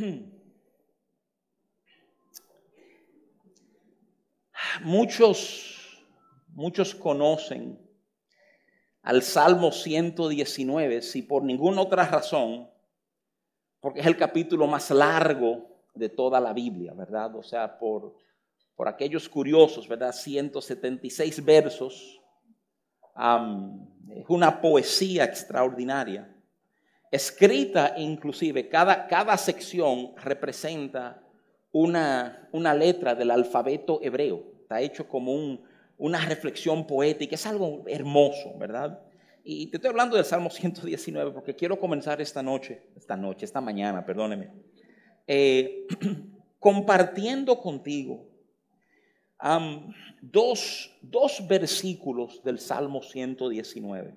Muchos, muchos conocen al Salmo 119 si por ninguna otra razón, porque es el capítulo más largo de toda la Biblia, ¿verdad? O sea, por, por aquellos curiosos, ¿verdad? 176 versos. es una poesía extraordinaria, escrita inclusive, cada, cada sección representa una, una letra del alfabeto hebreo. Está hecho como un, una reflexión poética, es algo hermoso, ¿verdad? Y te estoy hablando del Salmo 119 porque quiero comenzar esta noche, esta noche, esta mañana, perdóneme, eh, compartiendo contigo dos, dos, versículos del Salmo 119.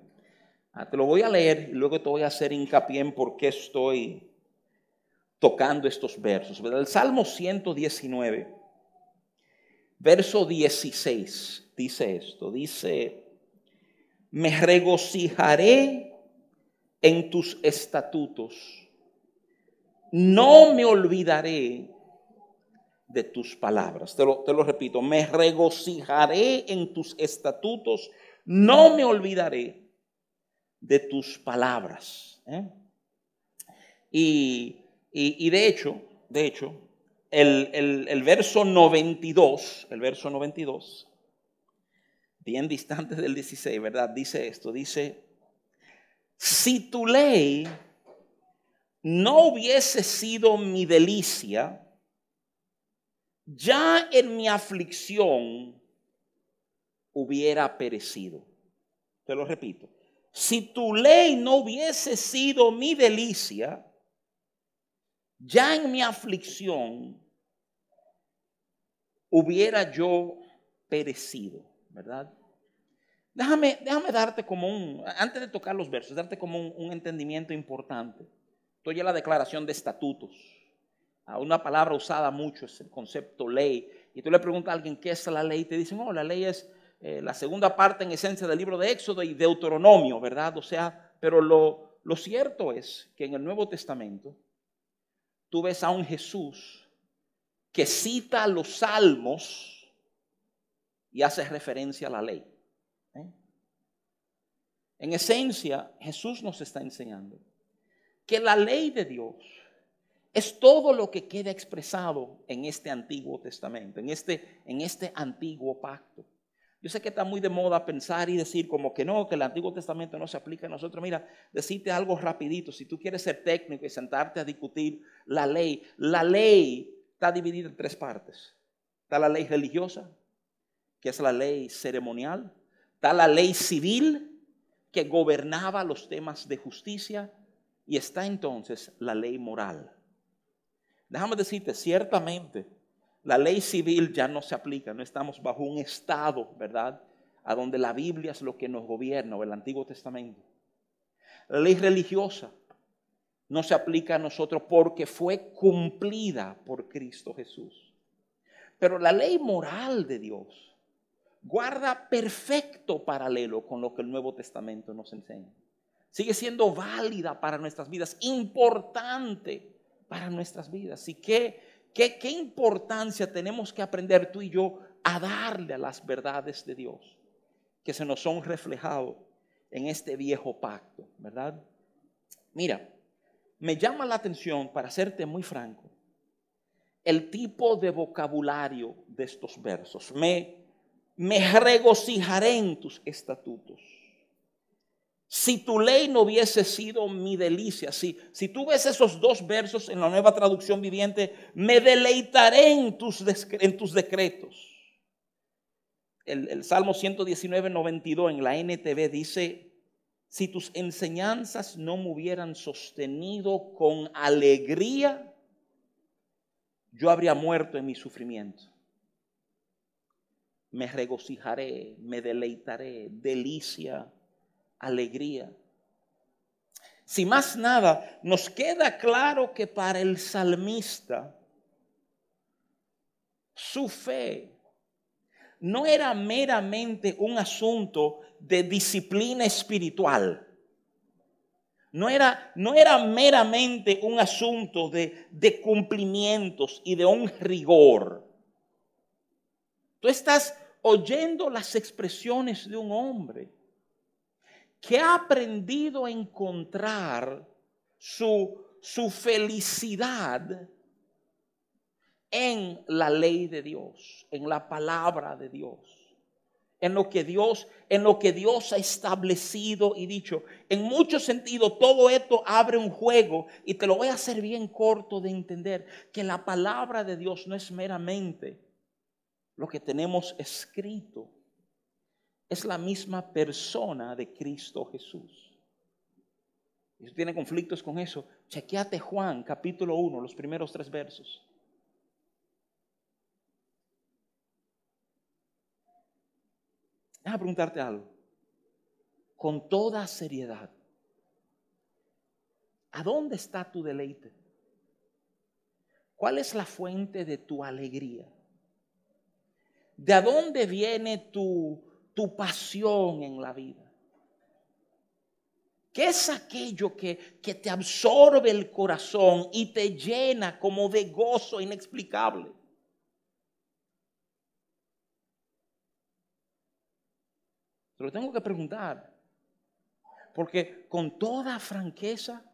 Ah, te lo voy a leer y luego te voy a hacer hincapié en por qué estoy tocando estos versos. El Salmo 119, verso 16, dice esto, dice, me regocijaré en tus estatutos no me olvidaré de tus palabras. Te lo, repito, me regocijaré en tus estatutos, no me olvidaré de tus palabras. ¿eh? Y, de hecho, de hecho, el, el, el, verso 92, el verso 92, bien distante del 16, ¿verdad? Dice esto, dice, si tu ley no hubiese sido mi delicia, ya en mi aflicción hubiera perecido. Te lo repito. Si tu ley no hubiese sido mi delicia, ya en mi aflicción hubiera yo perecido, ¿verdad? Déjame, déjame darte como un, antes de tocar los versos, darte como un entendimiento importante. Estoy en la declaración de estatutos. Una palabra usada mucho es el concepto ley. Y tú le preguntas a alguien qué es la ley, te dicen, oh, la ley es eh, la segunda parte en esencia del libro de Éxodo y Deuteronomio, ¿verdad? O sea, pero lo, lo cierto es que en el Nuevo Testamento tú ves a un Jesús que cita los salmos y hace referencia a la ley. ¿eh? En esencia, Jesús nos está enseñando que la ley de Dios es todo lo que queda expresado en este Antiguo Testamento, en este, en este antiguo pacto. Yo sé que está muy de moda pensar y decir como que no, que el Antiguo Testamento no se aplica a nosotros. Mira, decirte algo rapidito, si tú quieres ser técnico y sentarte a discutir la ley, la ley está dividida en tres partes. Está la ley religiosa, que es la ley ceremonial. Está la ley civil, que gobernaba los temas de justicia y está entonces la ley moral. Déjame decirte, ciertamente, la ley civil ya no se aplica, no estamos bajo un estado, ¿verdad? A donde la Biblia es lo que nos gobierna, o el Antiguo Testamento. La ley religiosa no se aplica a nosotros porque fue cumplida por Cristo Jesús. Pero la ley moral de Dios guarda perfecto paralelo con lo que el Nuevo Testamento nos enseña sigue siendo válida para nuestras vidas, importante para nuestras vidas. ¿Y qué, qué, qué importancia tenemos que aprender tú y yo a darle a las verdades de Dios que se nos son reflejados en este viejo pacto, ¿verdad? Mira, me llama la atención, para serte muy franco, el tipo de vocabulario de estos versos. Me, me regocijaré en tus estatutos. Si tu ley no hubiese sido mi delicia, si, si tú ves esos dos versos en la nueva traducción viviente, me deleitaré en tus, en tus decretos. El, el Salmo 119, 92 en la NTV dice, si tus enseñanzas no me hubieran sostenido con alegría, yo habría muerto en mi sufrimiento. Me regocijaré, me deleitaré, delicia alegría. Si más nada, nos queda claro que para el salmista, su fe no era meramente un asunto de disciplina espiritual. no era, no era meramente un asunto de, de cumplimientos y de un rigor. Tú estás oyendo las expresiones de un hombre que ha aprendido a encontrar su, su felicidad en la ley de Dios, en la palabra de Dios en lo que Dios, en lo que Dios ha establecido y dicho. En muchos sentidos, todo esto abre un juego y te lo voy a hacer bien corto de entender que la palabra de Dios no es meramente lo que tenemos escrito. Es la misma persona de Cristo Jesús. Y si tiene conflictos con eso, chequeate Juan capítulo 1, los primeros tres versos. Déjame preguntarte algo. Con toda seriedad. ¿A dónde está tu deleite? ¿Cuál es la fuente de tu alegría? ¿De dónde viene tu, tu pasión en la vida? ¿Qué es aquello que, que te absorbe el corazón y te llena como de gozo inexplicable? lo tengo que preguntar. Porque con toda franqueza,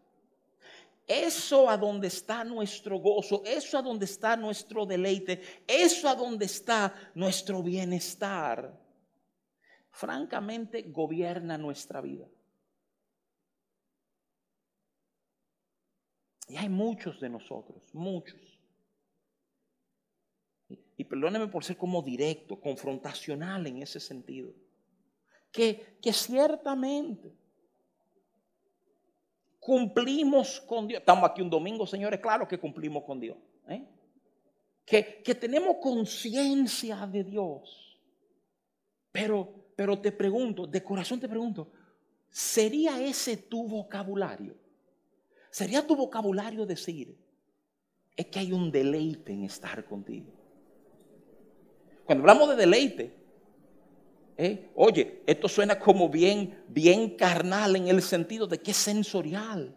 eso a donde está nuestro gozo, eso a donde está nuestro deleite, eso a donde está nuestro bienestar, francamente gobierna nuestra vida. Y hay muchos de nosotros, muchos. Y, perdóneme por ser como directo, confrontacional en ese sentido que, ciertamente cumplimos con Dios. Estamos aquí un domingo, señores, claro que cumplimos con Dios. ¿eh? Que, que, tenemos conciencia de Dios. Pero, pero te pregunto, de corazón te pregunto, ¿sería ese tu vocabulario? ¿Sería tu vocabulario decir, es que hay un deleite en estar contigo? Cuando hablamos de deleite, ¿Eh? Oye, esto suena como bien, bien carnal en el sentido de que es sensorial.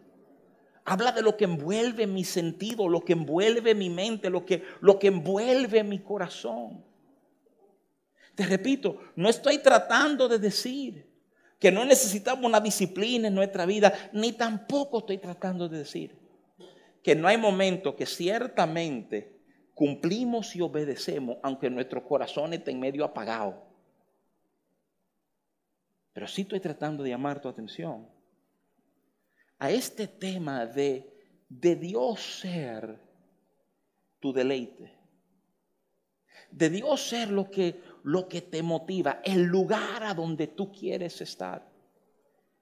Habla de lo que envuelve mi sentido, lo que envuelve mi mente, lo que, lo que envuelve mi corazón. Te repito, no estoy tratando de decir que no necesitamos una disciplina en nuestra vida, ni tampoco estoy tratando de decir que no hay momento que ciertamente cumplimos y obedecemos, aunque nuestro corazón esté en medio apagado. Pero sí estoy tratando de llamar tu atención a este tema de, de Dios ser tu deleite. De Dios ser lo que, lo que te motiva, el lugar a donde tú quieres estar.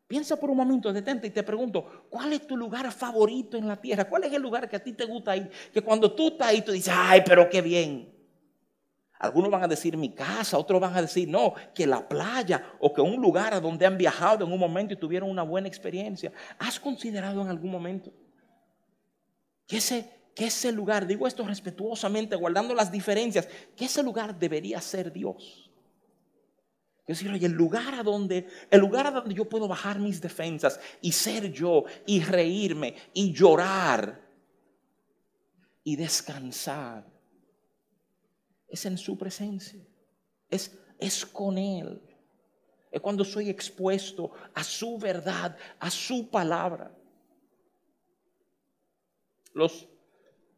Piensa por un momento, detente y te pregunto, ¿cuál es tu lugar favorito en la tierra? ¿Cuál es el lugar que a ti te gusta ir? Que cuando tú estás ahí, tú dices, ay, pero qué bien. Algunos van a decir mi casa, otros van a decir no, que la playa o que un lugar a donde han viajado en un momento y tuvieron una buena experiencia. ¿Has considerado en algún momento que ese, que ese lugar, digo esto respetuosamente, guardando las diferencias, que ese lugar debería ser Dios? Es decir, oye, el lugar a donde, el lugar a donde yo puedo bajar mis defensas y ser yo y reírme y llorar y descansar es en su presencia, es, es con Él. Es cuando soy expuesto a su verdad, a su palabra. Los,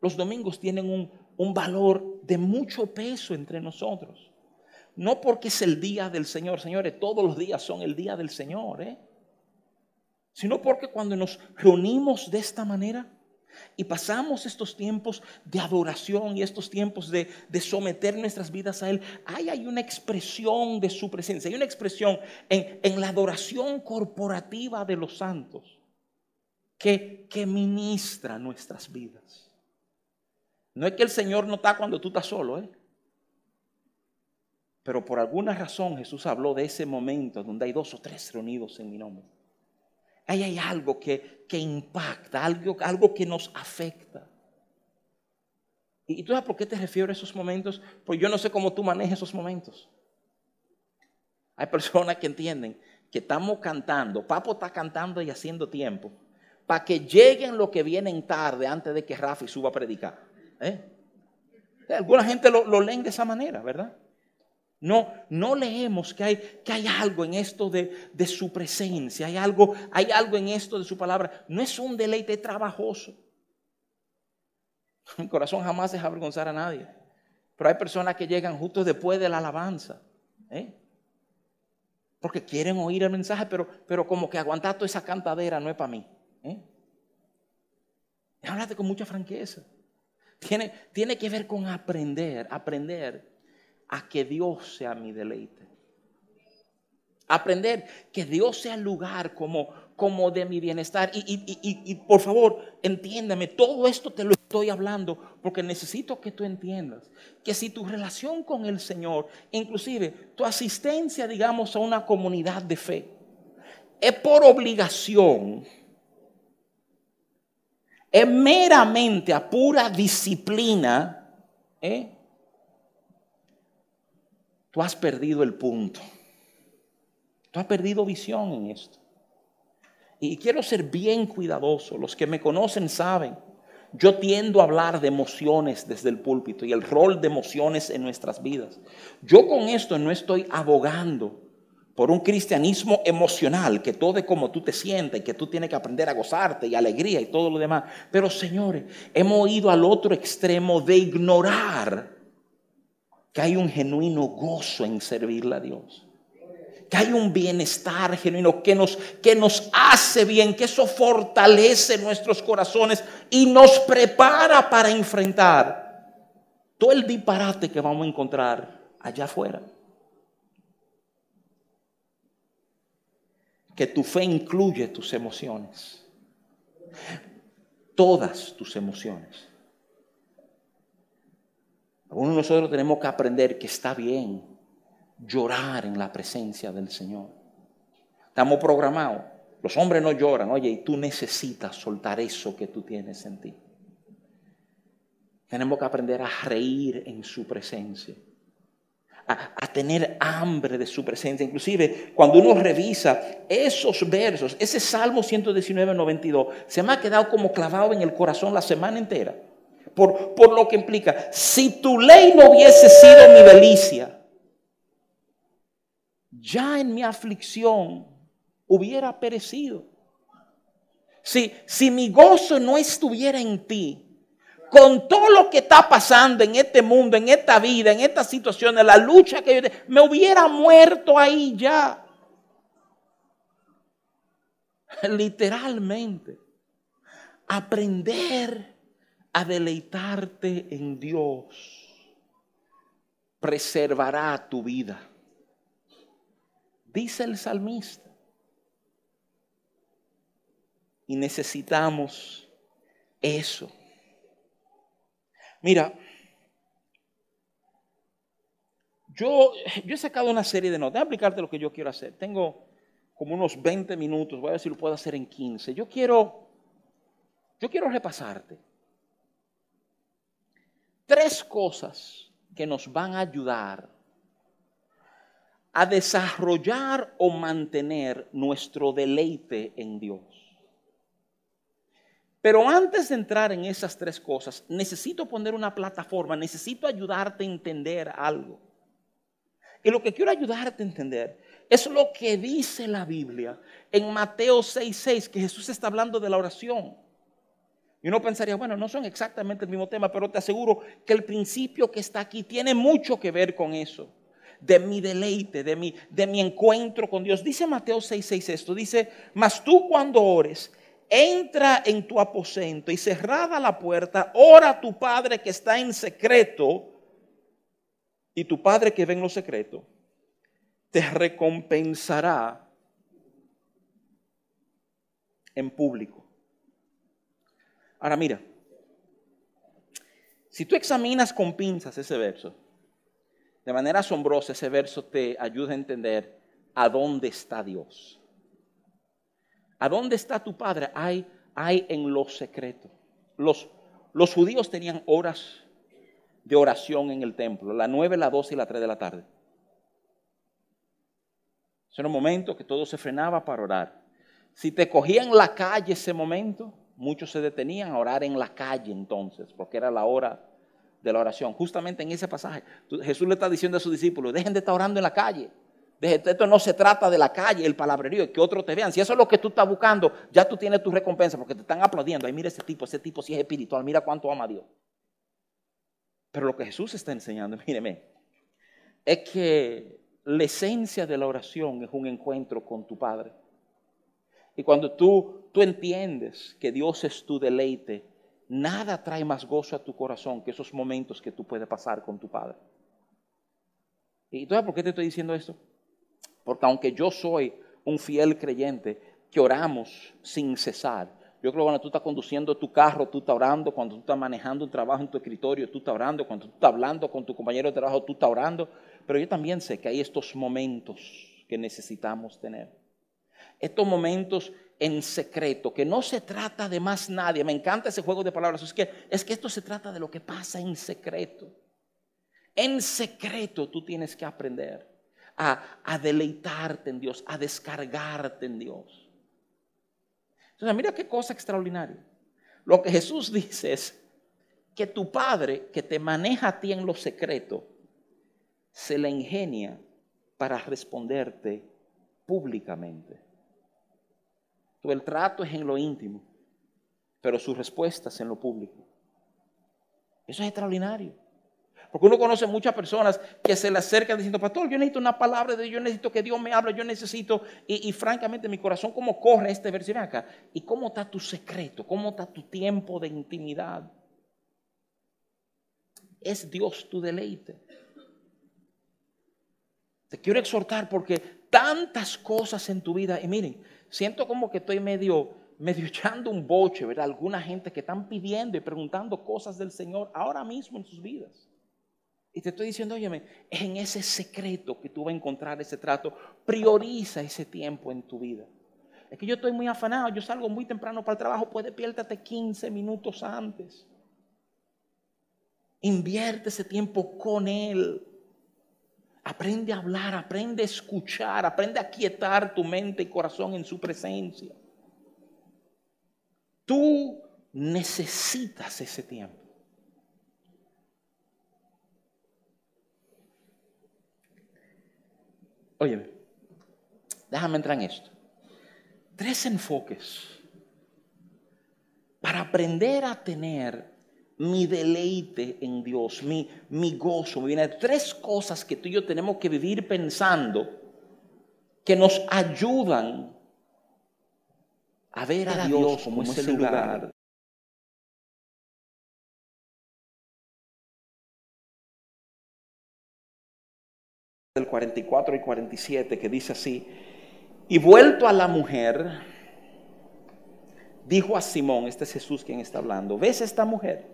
los domingos tienen un, un valor de mucho peso entre nosotros. No porque es el día del Señor, señores, todos los días son el día del Señor, ¿eh? sino porque cuando nos reunimos de esta manera, y pasamos estos tiempos de adoración y estos tiempos de, someter nuestras vidas a Él. Hay, hay una expresión de su presencia, hay una expresión en, en la adoración corporativa de los santos que, que ministra nuestras vidas. No es que el Señor no está cuando tú estás solo, ¿eh? Pero por alguna razón Jesús habló de ese momento donde hay dos o tres reunidos en mi nombre ahí hay algo que, impacta, algo, algo que nos afecta. ¿Y tú sabes por qué te refiero a esos momentos? Pues yo no sé cómo tú manejas esos momentos. Hay personas que entienden que estamos cantando, Papo está cantando y haciendo tiempo. para que lleguen los que vienen tarde antes de que Rafi suba a predicar. ¿Eh? Alguna gente lo, lo leen de esa manera, ¿verdad? No, no leemos que hay, que hay algo en esto de, de, su presencia, hay algo, hay algo en esto de su palabra. No es un deleite trabajoso. Mi corazón jamás deja avergonzar a nadie. Pero hay personas que llegan justo después de la alabanza. ¿eh? Porque quieren oír el mensaje, pero, pero como que aguantar toda esa cantadera no es para mí. ¿eh? Háblate con mucha franqueza. Tiene, tiene que ver con aprender, aprender a que Dios sea mi deleite. Aprender que Dios sea el lugar como, como de mi bienestar. Y, por favor, entiéndame, todo esto te lo estoy hablando porque necesito que tú entiendas que si tu relación con el Señor, inclusive tu asistencia, digamos, a una comunidad de fe, es por obligación, es meramente a pura disciplina, ¿eh? tú has perdido el punto. Tú has perdido visión en esto. Y quiero ser bien cuidadoso. Los que me conocen saben, yo tiendo a hablar de emociones desde el púlpito y el rol de emociones en nuestras vidas. Yo con esto no estoy abogando por un cristianismo emocional, que todo es como tú te sientes, que tú tienes que aprender a gozarte y alegría y todo lo demás. Pero señores, hemos ido al otro extremo de ignorar que hay un genuino gozo en servirle a Dios que hay un bienestar genuino que nos, que nos hace bien, que eso fortalece nuestros corazones y nos prepara para enfrentar todo el disparate que vamos a encontrar allá afuera. Que tu fe incluye tus emociones, todas tus emociones. Algunos de nosotros tenemos que aprender que está bien llorar en la presencia del Señor. Estamos programados. Los hombres no lloran. Oye, y tú necesitas soltar eso que tú tienes en ti. Tenemos que aprender a reír en su presencia. A, tener hambre de su presencia. Inclusive, cuando uno revisa esos versos, ese Salmo 119, 92, se me ha quedado como clavado en el corazón la semana entera. Por, por lo que implica, si tu ley no hubiese sido mi delicia, ya en mi aflicción hubiera perecido. Si, si mi gozo no estuviera en ti, con todo lo que está pasando en este mundo, en esta vida, en esta situación, en la lucha que yo me hubiera muerto ahí ya. Literalmente. Aprender a deleitarte en Dios preservará tu vida. Dice el salmista. Y necesitamos eso. Mira, yo, yo he sacado una serie de notas. Déjame explicarte lo que yo quiero hacer. Tengo como unos 20 minutos. Voy a ver si lo puedo hacer en 15. Yo quiero, yo quiero repasarte tres cosas que nos van a ayudar a desarrollar o mantener nuestro deleite en Dios. Pero antes de entrar en esas tres cosas, necesito poner una plataforma, necesito ayudarte a entender algo. Y lo que quiero ayudarte a entender es lo que dice la Biblia en Mateo 6:6, que Jesús está hablando de la oración. Y uno pensaría, bueno, no son exactamente el mismo tema, pero te aseguro que el principio que está aquí tiene mucho que ver con eso de mi deleite, de mi, de mi encuentro con Dios. Dice Mateo 6:6 esto, dice, mas tú cuando ores, entra en tu aposento y cerrada la puerta, ora a tu Padre que está en secreto, y tu Padre que ve en lo secreto, te recompensará en público. Ahora mira, si tú examinas con pinzas ese verso, de manera asombrosa ese verso te ayuda a entender a dónde está Dios. ¿A dónde está tu Padre? Hay, hay en lo secreto. Los, los judíos tenían horas de oración en el templo, la 9, la 12 y la 3 de la tarde. Ese era un momento que todo se frenaba para orar. Si te cogía en la calle ese momento, muchos se detenían a orar en la calle entonces, porque era la hora de la oración. Justamente en ese pasaje, Jesús le está diciendo a sus discípulos, dejen de estar orando en la calle. Esto no se trata de la calle, el palabrerío, que otros te vean. Si eso es lo que tú estás buscando, ya tú tienes tu recompensa porque te están aplaudiendo. Ay, mira ese tipo, ese tipo sí es espiritual, mira cuánto ama a Dios. Pero lo que Jesús está enseñando, míreme, es que la esencia de la oración es un encuentro con tu Padre. Y cuando tú, tú entiendes que Dios es tu deleite, nada trae más gozo a tu corazón que esos momentos que tú puedes pasar con tu Padre. ¿Y tú sabes por qué te estoy diciendo esto? Porque aunque yo soy un fiel creyente, que oramos sin cesar. Yo creo que cuando tú estás conduciendo tu carro, tú estás orando. Cuando tú estás manejando un trabajo en tu escritorio, tú estás orando. Cuando tú estás hablando con tu compañero de trabajo, tú estás orando. Pero yo también sé que hay estos momentos que necesitamos tener. Estos momentos en secreto, que no se trata de más nadie. Me encanta ese juego de palabras. Es que, es que esto se trata de lo que pasa en secreto. En secreto tú tienes que aprender a, deleitarte en Dios, a descargarte en Dios. Entonces, mira qué cosa extraordinaria. Lo que Jesús dice es que tu Padre, que te maneja a ti en lo secreto, se le ingenia para responderte públicamente. el trato es en lo íntimo, pero su respuesta es en lo público. Eso es extraordinario. Porque uno conoce muchas personas que se le acercan diciendo, pastor, yo necesito una palabra de Dios, yo necesito que Dios me hable, yo necesito, y, francamente mi corazón, ¿cómo corre este versión acá? ¿Y cómo está tu secreto? ¿Cómo está tu tiempo de intimidad? Es Dios tu deleite. Te quiero exhortar porque tantas cosas en tu vida, y miren, siento como que estoy medio, medio echando un boche, ¿verdad? Alguna gente que están pidiendo y preguntando cosas del Señor ahora mismo en sus vidas. Y te estoy diciendo, óyeme, en ese secreto que tú vas a encontrar ese trato. Prioriza ese tiempo en tu vida. Es que yo estoy muy afanado, yo salgo muy temprano para el trabajo, puede piérdate 15 minutos antes. Invierte ese tiempo con Él. Aprende a hablar, aprende a escuchar, aprende a quietar tu mente y corazón en su presencia. Tú necesitas ese tiempo. Oye, déjame entrar en esto. Tres enfoques para aprender a tener mi deleite en Dios, mi, mi gozo. Me vienen tres cosas que tú y yo tenemos que vivir pensando que nos ayudan a ver a, Dios como ese lugar del 44 y 47 que dice así, y vuelto a la mujer, dijo a Simón, este es Jesús quien está hablando, ¿ves esta mujer?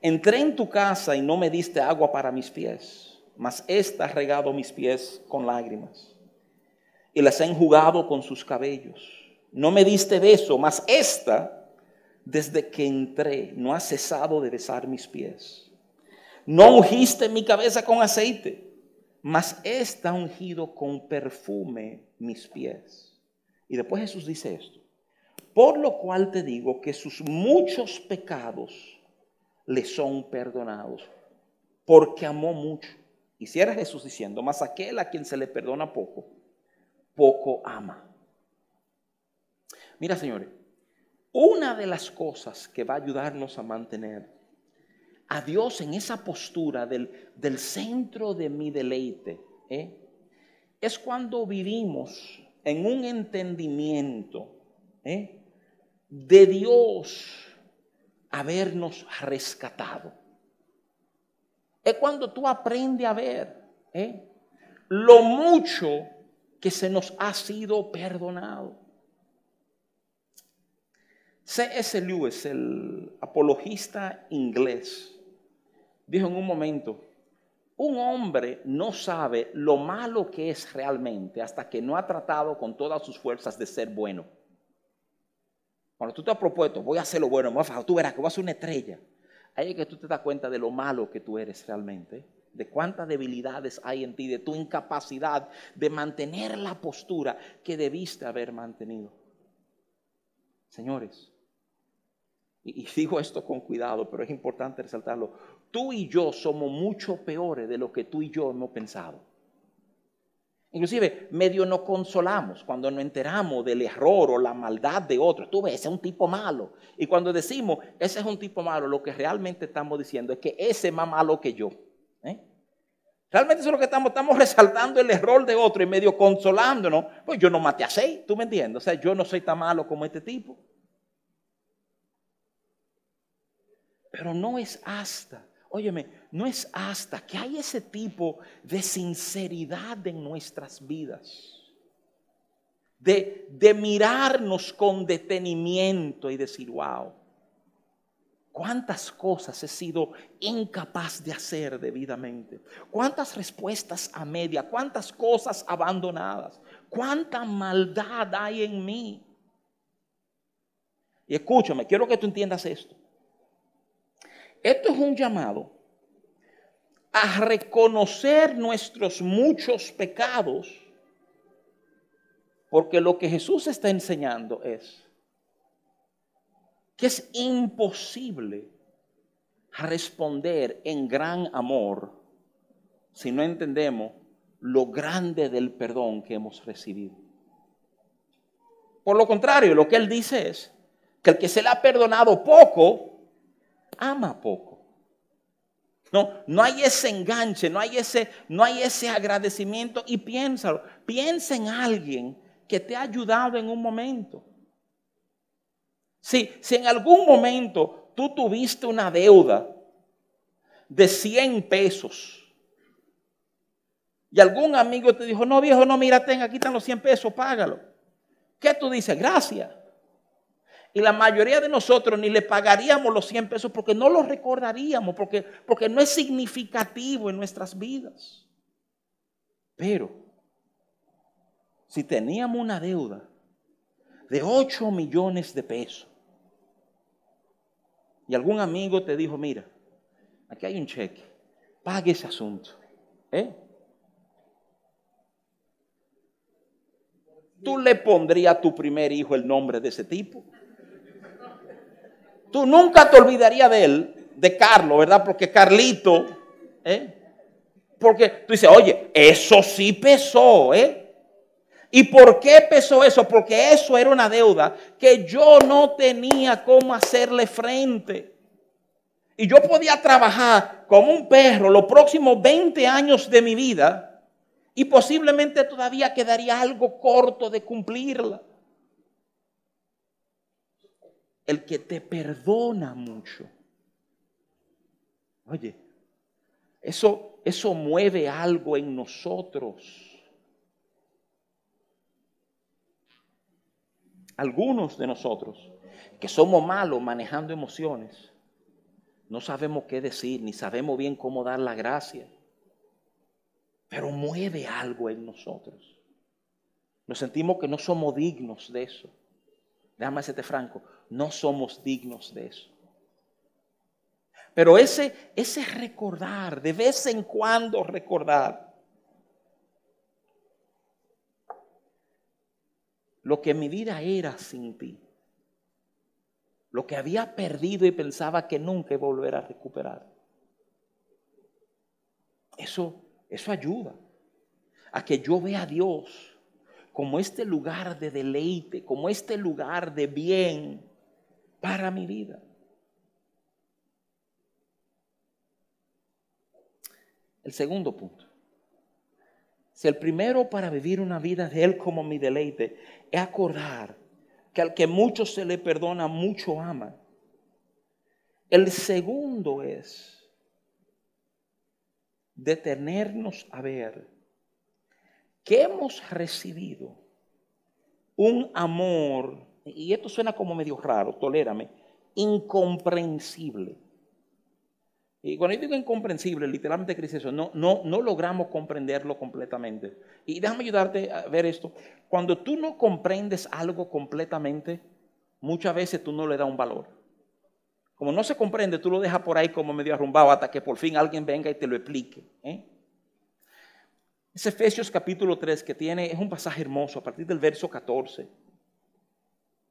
Entré en tu casa y no me diste agua para mis pies, mas esta ha regado mis pies con lágrimas y las ha enjugado con sus cabellos. No me diste beso, mas esta, desde que entré, no ha cesado de besar mis pies. No ungiste mi cabeza con aceite mas está ungido con perfume mis pies. Y después Jesús dice esto, por lo cual te digo que sus muchos pecados le son perdonados, porque amó mucho. Y si era Jesús diciendo, mas aquel a quien se le perdona poco, poco ama. Mira, señores, una de las cosas que va a ayudarnos a mantener a Dios en esa postura del, centro de mi deleite, ¿eh? es cuando vivimos en un entendimiento ¿eh? de Dios habernos rescatado. Es cuando tú aprendes a ver ¿eh? lo mucho que se nos ha sido perdonado. C.S. Lewis, el apologista inglés, dijo en un momento, un hombre no sabe lo malo que es realmente hasta que no ha tratado con todas sus fuerzas de ser bueno. Cuando tú te has propuesto, voy a hacer lo bueno, tú verás que voy a ser una estrella. Ahí es que tú te das cuenta de lo malo que tú eres realmente, de cuántas debilidades hay en ti, de tu incapacidad de mantener la postura que debiste haber mantenido. Señores, y, digo esto con cuidado, pero es importante resaltarlo, tú y yo somos mucho peores de lo que tú y yo hemos pensado. Inclusive, medio nos consolamos cuando nos enteramos del error o la maldad de otro. Tú ves, ese es un tipo malo. Y cuando decimos, ese es un tipo malo, lo que realmente estamos diciendo es que ese es más malo que yo. ¿eh? Realmente eso es lo que estamos, estamos resaltando el error de otro y medio consolándonos. Pues yo no maté a seis, ¿tú me entiendes? O sea, yo no soy tan malo como este tipo. Pero no es hasta, óyeme, no es hasta que hay ese tipo de sinceridad en nuestras vidas. De, de mirarnos con detenimiento y decir, wow, cuántas cosas he sido incapaz de hacer debidamente, cuántas respuestas a media, cuántas cosas abandonadas, cuánta maldad hay en mí. Y escúchame, quiero que tú entiendas esto. Esto es un llamado a reconocer nuestros muchos pecados, porque lo que Jesús está enseñando es que es imposible responder en gran amor si no entendemos lo grande del perdón que hemos recibido. Por lo contrario, lo que él dice es que el que se le ha perdonado poco, ama poco. No, no hay ese enganche, no hay ese, no hay ese agradecimiento y piénsalo, piensa en alguien que te ha ayudado en un momento. Si, si en algún momento tú tuviste una deuda de 100 pesos y algún amigo te dijo, no viejo, no, mira, tenga, aquí están los 100 pesos, págalo. ¿Qué tú dices? Gracias. Y la mayoría de nosotros ni le pagaríamos los 100 pesos porque no los recordaríamos, porque, porque no es significativo en nuestras vidas. Pero, si teníamos una deuda de 8 millones de pesos y algún amigo te dijo, mira, aquí hay un cheque, pague ese asunto. ¿eh? ¿Tú le pondrías a tu primer hijo el nombre de ese tipo? Tú nunca te olvidarías de él, de Carlos, ¿verdad? Porque Carlito, ¿eh? Porque tú dices, oye, eso sí pesó, ¿eh? ¿Y por qué pesó eso? Porque eso era una deuda que yo no tenía cómo hacerle frente. Y yo podía trabajar como un perro los próximos 20 años de mi vida y posiblemente todavía quedaría algo corto de cumplirla el que te perdona mucho. Oye, eso, eso mueve algo en nosotros. Algunos de nosotros que somos malos manejando emociones, no sabemos qué decir, ni sabemos bien cómo dar la gracia, pero mueve algo en nosotros. Nos sentimos que no somos dignos de eso. Déjame decirte franco, no somos dignos de eso. Pero ese, ese recordar, de vez en cuando recordar lo que mi vida era sin ti, lo que había perdido y pensaba que nunca iba a volver a recuperar. Eso, eso ayuda a que yo vea a Dios como este lugar de deleite, como este lugar de bien para mi vida. El segundo punto. Si el primero para vivir una vida de Él como mi deleite es acordar que al que mucho se le perdona, mucho ama. El segundo es detenernos a ver que hemos recibido un amor, y esto suena como medio raro, tolérame, incomprensible. Y cuando yo digo incomprensible, literalmente ¿qué eso? No, no, no logramos comprenderlo completamente. Y déjame ayudarte a ver esto. Cuando tú no comprendes algo completamente, muchas veces tú no le das un valor. Como no se comprende, tú lo dejas por ahí como medio arrumbado hasta que por fin alguien venga y te lo explique. ¿eh? Es Efesios capítulo 3 que tiene, es un pasaje hermoso a partir del verso 14.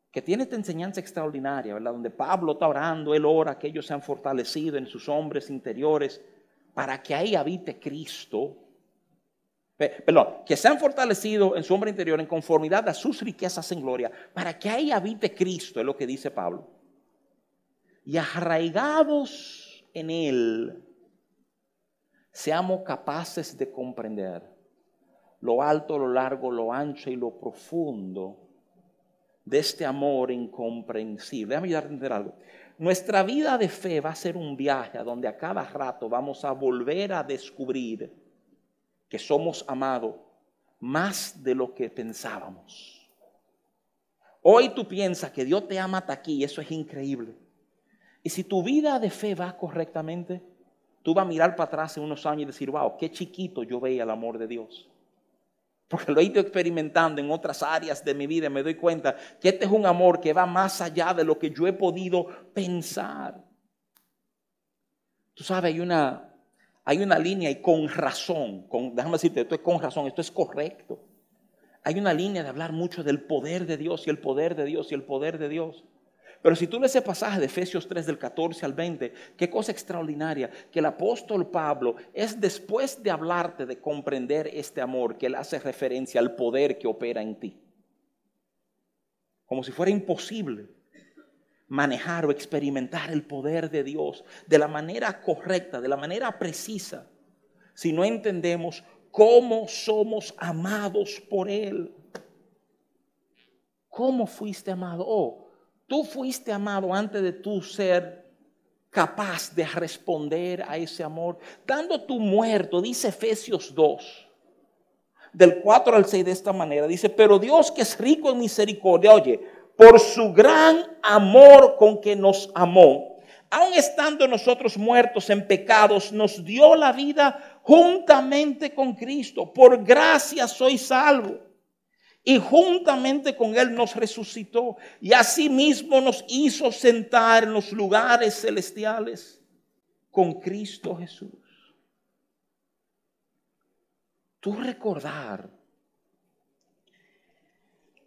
que tiene esta enseñanza extraordinaria, ¿verdad? Donde Pablo está orando, él ora que ellos sean fortalecidos en sus hombres interiores para que ahí habite Cristo. Perdón, que sean fortalecidos en su hombre interior en conformidad a sus riquezas en gloria, para que ahí habite Cristo, es lo que dice Pablo. Y arraigados en Él, seamos capaces de comprender lo alto, lo largo, lo ancho y lo profundo de este amor incomprensible. Déjame ayudarte a entender algo. Nuestra vida de fe va a ser un viaje a donde a cada rato vamos a volver a descubrir que somos amados más de lo que pensábamos. Hoy tú piensas que Dios te ama hasta aquí, eso es increíble. Y si tu vida de fe va correctamente, tú vas a mirar para atrás en unos años y decir, wow, qué chiquito yo veía el amor de Dios porque lo he ido experimentando en otras áreas de mi vida, me doy cuenta que este es un amor que va más allá de lo que yo he podido pensar. Tú sabes, hay una, hay una línea y con razón, con, déjame decirte, esto es con razón, esto es correcto. Hay una línea de hablar mucho del poder de Dios y el poder de Dios y el poder de Dios. Pero si tú lees ese pasaje de Efesios 3 del 14 al 20, qué cosa extraordinaria, que el apóstol Pablo es después de hablarte de comprender este amor, que él hace referencia al poder que opera en ti. Como si fuera imposible manejar o experimentar el poder de Dios de la manera correcta, de la manera precisa, si no entendemos cómo somos amados por Él. ¿Cómo fuiste amado? Oh, Tú fuiste amado antes de tú ser capaz de responder a ese amor, dando tu muerto, dice Efesios 2, del 4 al 6 de esta manera, dice, pero Dios que es rico en misericordia, oye, por su gran amor con que nos amó, aun estando nosotros muertos en pecados, nos dio la vida juntamente con Cristo. Por gracia soy salvo y juntamente con Él nos resucitó y asimismo nos hizo sentar en los lugares celestiales con Cristo Jesús. Tú recordar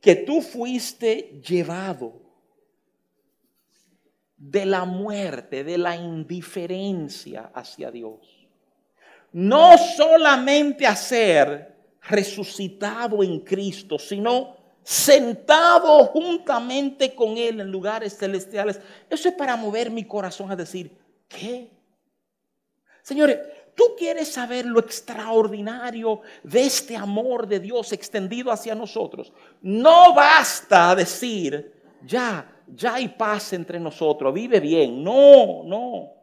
que tú fuiste llevado de la muerte, de la indiferencia hacia Dios. No solamente hacer resucitado en Cristo, sino sentado juntamente con Él en lugares celestiales. Eso es para mover mi corazón a decir, ¿qué? Señores, tú quieres saber lo extraordinario de este amor de Dios extendido hacia nosotros. No basta decir, ya, ya hay paz entre nosotros, vive bien. No, no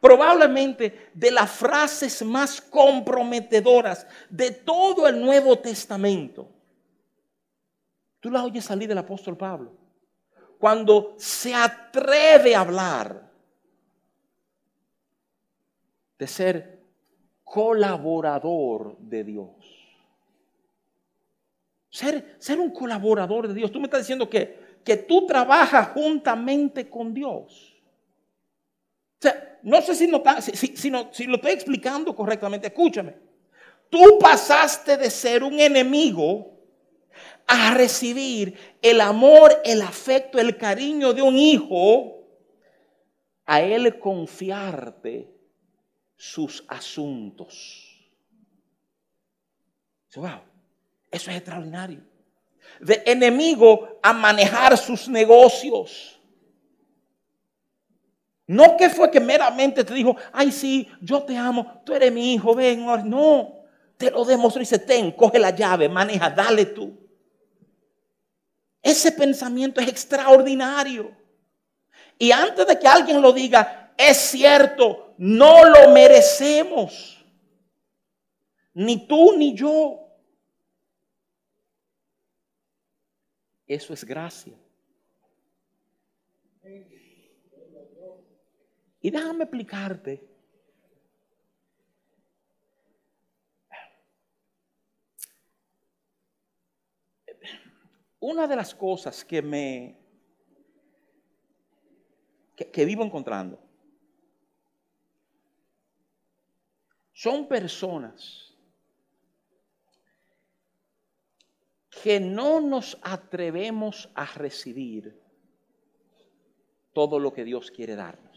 probablemente de las frases más comprometedoras de todo el Nuevo Testamento. Tú la oyes salir del apóstol Pablo. Cuando se atreve a hablar de ser colaborador de Dios. Ser, ser un colaborador de Dios. Tú me estás diciendo que, que tú trabajas juntamente con Dios. No sé si, no, si, si, lo estoy explicando correctamente. Escúchame. Tú pasaste de ser un enemigo a recibir el amor, el afecto, el cariño de un hijo, a él confiarte sus asuntos. Wow, eso es extraordinario. De enemigo a manejar sus negocios no que fue que meramente te dijo, ay sí, yo te amo, tú eres mi hijo, ven. No, te lo demostró y dice, ten, coge la llave, maneja, dale tú. Ese pensamiento es extraordinario. Y antes de que alguien lo diga, es cierto, no lo merecemos. Ni tú ni yo. Eso es gracia. Y déjame explicarte. Una de las cosas que me que, vivo encontrando son personas que no nos atrevemos a recibir todo lo que Dios quiere darnos.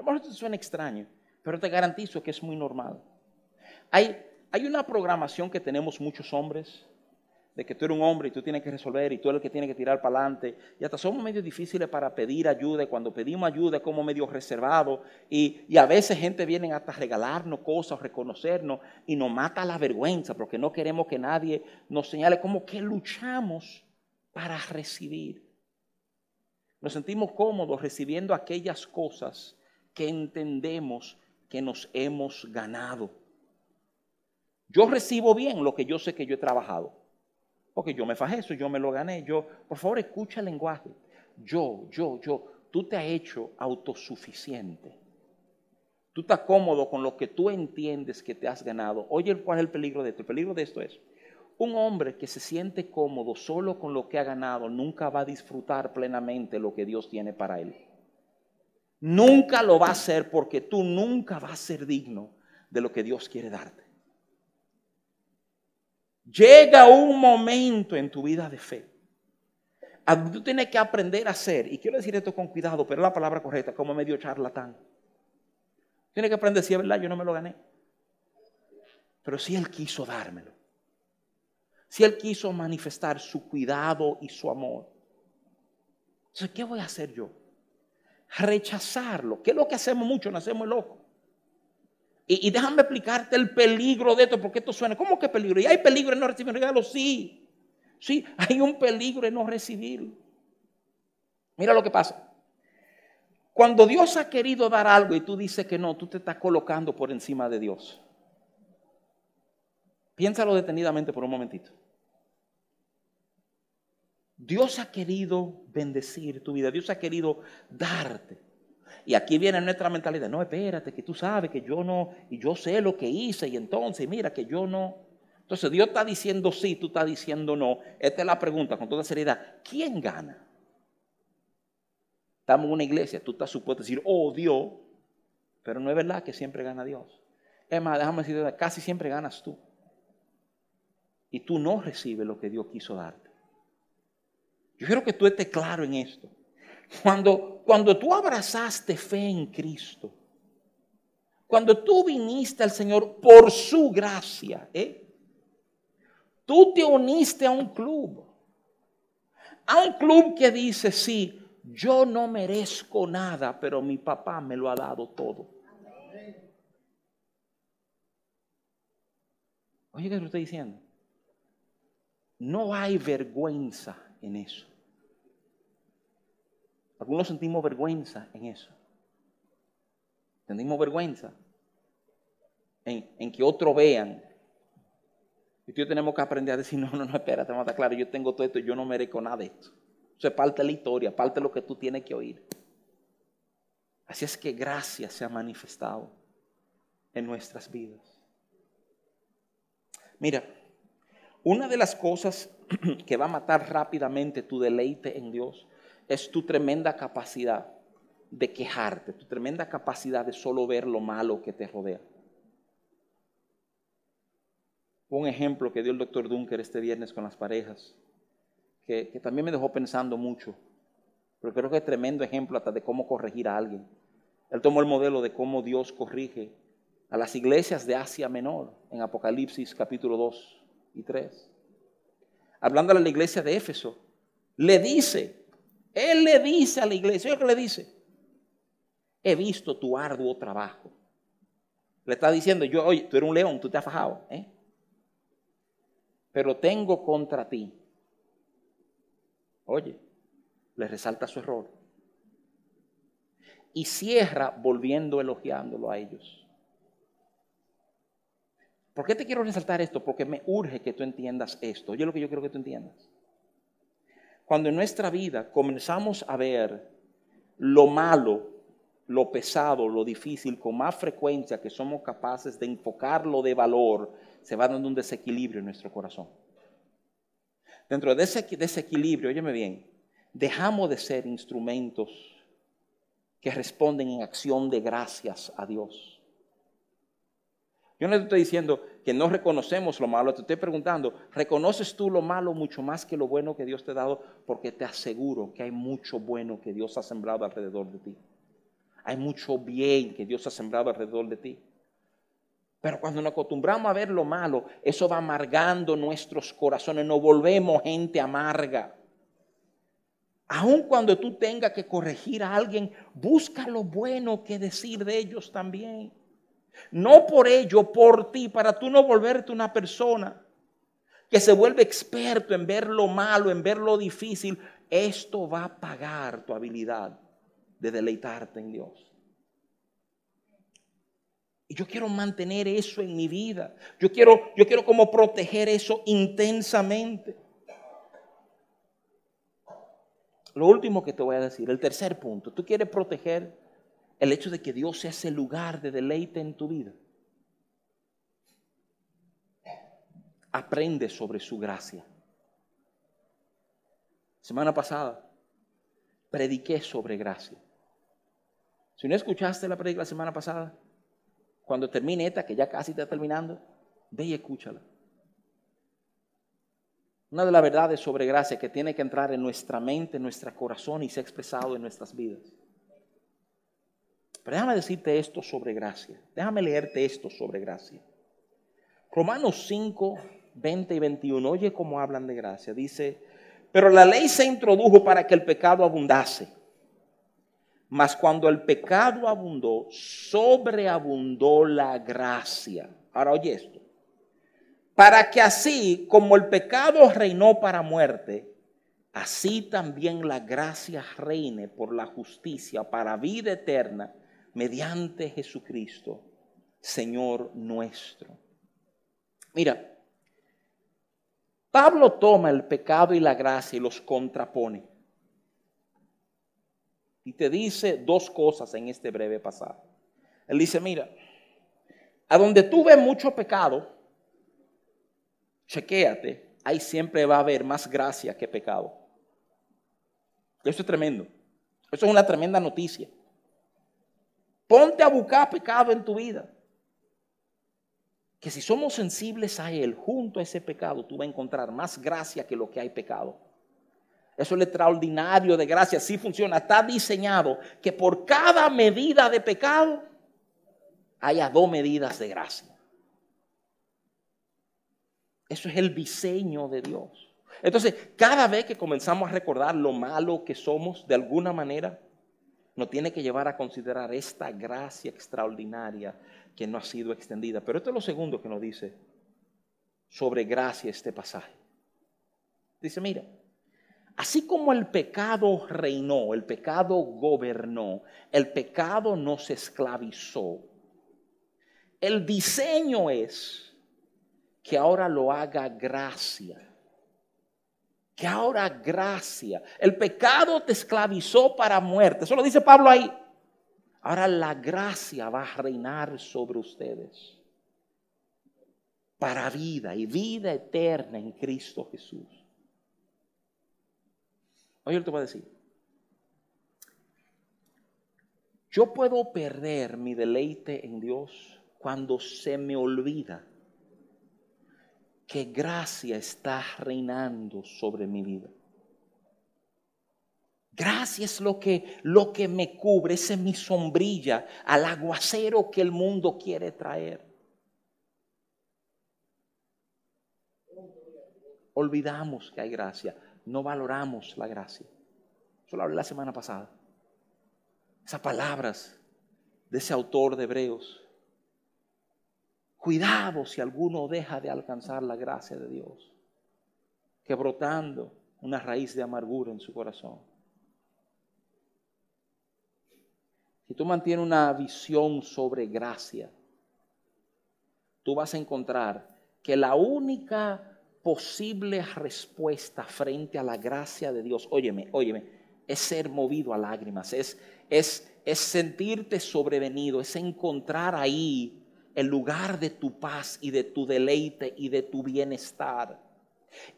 A lo mejor suena extraño, pero te garantizo que es muy normal. Hay, hay una programación que tenemos muchos hombres de que tú eres un hombre y tú tienes que resolver y tú eres el que tiene que tirar para adelante. Y hasta somos medio difíciles para pedir ayuda. Y cuando pedimos ayuda es como medio reservado. Y, y, a veces gente viene hasta regalarnos cosas o reconocernos y nos mata la vergüenza porque no queremos que nadie nos señale como que luchamos para recibir. Nos sentimos cómodos recibiendo aquellas cosas que entendemos que nos hemos ganado. Yo recibo bien lo que yo sé que yo he trabajado. Porque yo me fajé eso, yo me lo gané. Yo, por favor, escucha el lenguaje. Yo, yo, yo. Tú te has hecho autosuficiente. Tú estás cómodo con lo que tú entiendes que te has ganado. Oye, ¿cuál es el peligro de esto? El peligro de esto es, un hombre que se siente cómodo solo con lo que ha ganado nunca va a disfrutar plenamente lo que Dios tiene para él. Nunca lo va a hacer porque tú nunca vas a ser digno de lo que Dios quiere darte. Llega un momento en tu vida de fe. Tú tienes que aprender a ser, y quiero decir esto con cuidado, pero es la palabra correcta, como medio charlatán. Tienes que aprender si es verdad, yo no me lo gané. Pero si Él quiso dármelo. Si Él quiso manifestar su cuidado y su amor. Entonces, ¿qué voy a hacer yo? Rechazarlo. ¿Qué es lo que hacemos mucho? Nacemos locos. Y, déjame explicarte el peligro de esto, porque esto suena, ¿cómo que peligro? ¿Y hay peligro en no recibir regalo? Sí, sí, hay un peligro en no recibirlo. Mira lo que pasa. Cuando Dios ha querido dar algo y tú dices que no, tú te estás colocando por encima de Dios. Piénsalo detenidamente por un momentito. Dios ha querido bendecir tu vida, Dios ha querido darte. Y aquí viene nuestra mentalidad, no, espérate, que tú sabes que yo no, y yo sé lo que hice, y entonces mira que yo no. Entonces Dios está diciendo sí, tú estás diciendo no. Esta es la pregunta con toda seriedad, ¿quién gana? Estamos en una iglesia, tú estás supuesto a decir, oh Dios, pero no es verdad que siempre gana Dios. Es más, déjame decirte, casi siempre ganas tú. Y tú no recibes lo que Dios quiso darte. Yo quiero que tú estés claro en esto. Cuando, cuando tú abrazaste fe en Cristo, cuando tú viniste al Señor por su gracia, ¿eh? tú te uniste a un club. A un club que dice, sí, yo no merezco nada, pero mi papá me lo ha dado todo. Oye, ¿qué te estoy diciendo? No hay vergüenza en eso. Algunos sentimos vergüenza en eso. Sentimos vergüenza en, que otros vean. Y tú tenemos que aprender a decir, no, no, no, espérate, a claro, yo tengo todo esto yo no merezco nada de esto. Eso es parte de la historia, parte de lo que tú tienes que oír. Así es que gracia se ha manifestado en nuestras vidas. Mira, una de las cosas que va a matar rápidamente tu deleite en Dios es tu tremenda capacidad de quejarte, tu tremenda capacidad de solo ver lo malo que te rodea. Un ejemplo que dio el doctor Dunker este viernes con las parejas, que, también me dejó pensando mucho, pero creo que es tremendo ejemplo hasta de cómo corregir a alguien. Él tomó el modelo de cómo Dios corrige a las iglesias de Asia Menor en Apocalipsis capítulo 2 y 3. Hablando a la iglesia de Éfeso, le dice, él le dice a la iglesia, ¿qué le dice? He visto tu arduo trabajo. Le está diciendo, yo, oye, tú eres un león, tú te has fajado, ¿eh? Pero tengo contra ti. Oye, le resalta su error. Y cierra volviendo elogiándolo a ellos. ¿Por qué te quiero resaltar esto? Porque me urge que tú entiendas esto. Oye, lo que yo quiero que tú entiendas. Cuando en nuestra vida comenzamos a ver lo malo, lo pesado, lo difícil, con más frecuencia que somos capaces de enfocarlo de valor, se va dando un desequilibrio en nuestro corazón. Dentro de ese desequilibrio, óyeme bien, dejamos de ser instrumentos que responden en acción de gracias a Dios. Yo no estoy diciendo, que no reconocemos lo malo, te estoy preguntando, ¿reconoces tú lo malo mucho más que lo bueno que Dios te ha dado? Porque te aseguro que hay mucho bueno que Dios ha sembrado alrededor de ti. Hay mucho bien que Dios ha sembrado alrededor de ti. Pero cuando nos acostumbramos a ver lo malo, eso va amargando nuestros corazones, nos volvemos gente amarga. Aun cuando tú tengas que corregir a alguien, busca lo bueno que decir de ellos también. No por ello, por ti, para tú no volverte una persona que se vuelve experto en ver lo malo, en ver lo difícil. Esto va a pagar tu habilidad de deleitarte en Dios. Y yo quiero mantener eso en mi vida. Yo quiero, yo quiero como proteger eso intensamente. Lo último que te voy a decir, el tercer punto, tú quieres proteger el hecho de que Dios sea ese lugar de deleite en tu vida. Aprende sobre su gracia. Semana pasada prediqué sobre gracia. Si no escuchaste la predica la semana pasada, cuando termine esta, que ya casi está terminando, ve y escúchala. Una de las verdades sobre gracia que tiene que entrar en nuestra mente, en nuestro corazón y ser expresado en nuestras vidas. Déjame decirte esto sobre gracia. Déjame leerte esto sobre gracia. Romanos 5, 20 y 21. Oye cómo hablan de gracia. Dice, pero la ley se introdujo para que el pecado abundase. Mas cuando el pecado abundó, sobreabundó la gracia. Ahora oye esto. Para que así como el pecado reinó para muerte, así también la gracia reine por la justicia para vida eterna mediante Jesucristo, Señor nuestro. Mira, Pablo toma el pecado y la gracia y los contrapone. Y te dice dos cosas en este breve pasado. Él dice, mira, a donde tú ves mucho pecado, chequéate, ahí siempre va a haber más gracia que pecado. Eso es tremendo. Eso es una tremenda noticia. Ponte a buscar pecado en tu vida. Que si somos sensibles a Él, junto a ese pecado, tú vas a encontrar más gracia que lo que hay pecado. Eso es extraordinario de gracia, así funciona. Está diseñado que por cada medida de pecado haya dos medidas de gracia. Eso es el diseño de Dios. Entonces, cada vez que comenzamos a recordar lo malo que somos, de alguna manera, nos tiene que llevar a considerar esta gracia extraordinaria que no ha sido extendida. Pero esto es lo segundo que nos dice sobre gracia este pasaje. Dice, mira, Así como el pecado reinó, el pecado gobernó, el pecado nos esclavizó. El diseño es que ahora lo haga gracia. Que ahora gracia. El pecado te esclavizó para muerte. Eso lo dice Pablo ahí. Ahora la gracia va a reinar sobre ustedes. Para vida y vida eterna en Cristo Jesús. Oye, te voy a decir. Yo puedo perder mi deleite en Dios cuando se me olvida que gracia está reinando sobre mi vida. Gracia es lo que, lo que me cubre, esa es mi sombrilla al aguacero que el mundo quiere traer. Olvidamos que hay gracia no valoramos la gracia. Eso lo hablé la semana pasada. Esas palabras de ese autor de Hebreos. Cuidado si alguno deja de alcanzar la gracia de Dios, que brotando una raíz de amargura en su corazón. Si tú mantienes una visión sobre gracia, tú vas a encontrar que la única posible respuesta frente a la gracia de Dios, óyeme, óyeme, es ser movido a lágrimas, es, es, es sentirte sobrevenido, es encontrar ahí el lugar de tu paz y de tu deleite y de tu bienestar.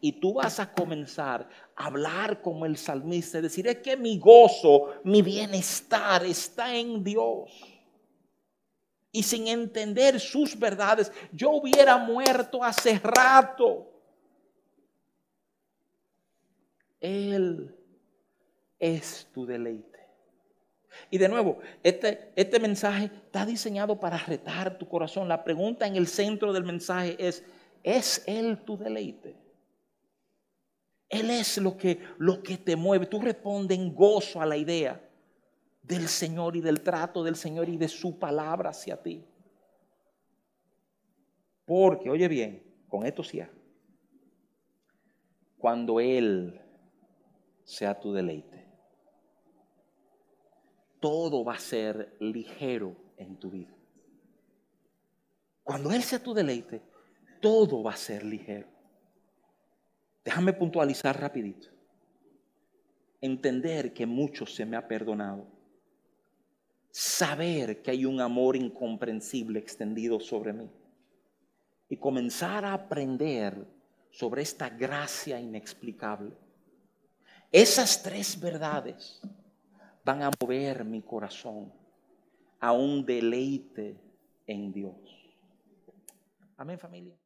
Y tú vas a comenzar a hablar como el salmista, decir, es que mi gozo, mi bienestar está en Dios. y sin entender sus verdades, yo hubiera muerto hace rato. Él es tu deleite. Y de nuevo, este, este mensaje está diseñado para retar tu corazón. La pregunta en el centro del mensaje es, ¿es Él tu deleite? Él es lo que, lo que te mueve. Tú respondes en gozo a la idea del Señor y del trato del Señor y de su palabra hacia ti. Porque, oye bien, con esto sí. Cuando Él sea tu deleite, todo va a ser ligero en tu vida. Cuando Él sea tu deleite, todo va a ser ligero. Déjame puntualizar rapidito. Entender que mucho se me ha perdonado saber que hay un amor incomprensible extendido sobre mí y comenzar a aprender sobre esta gracia inexplicable. Esas tres verdades van a mover mi corazón a un deleite en Dios. Amén familia.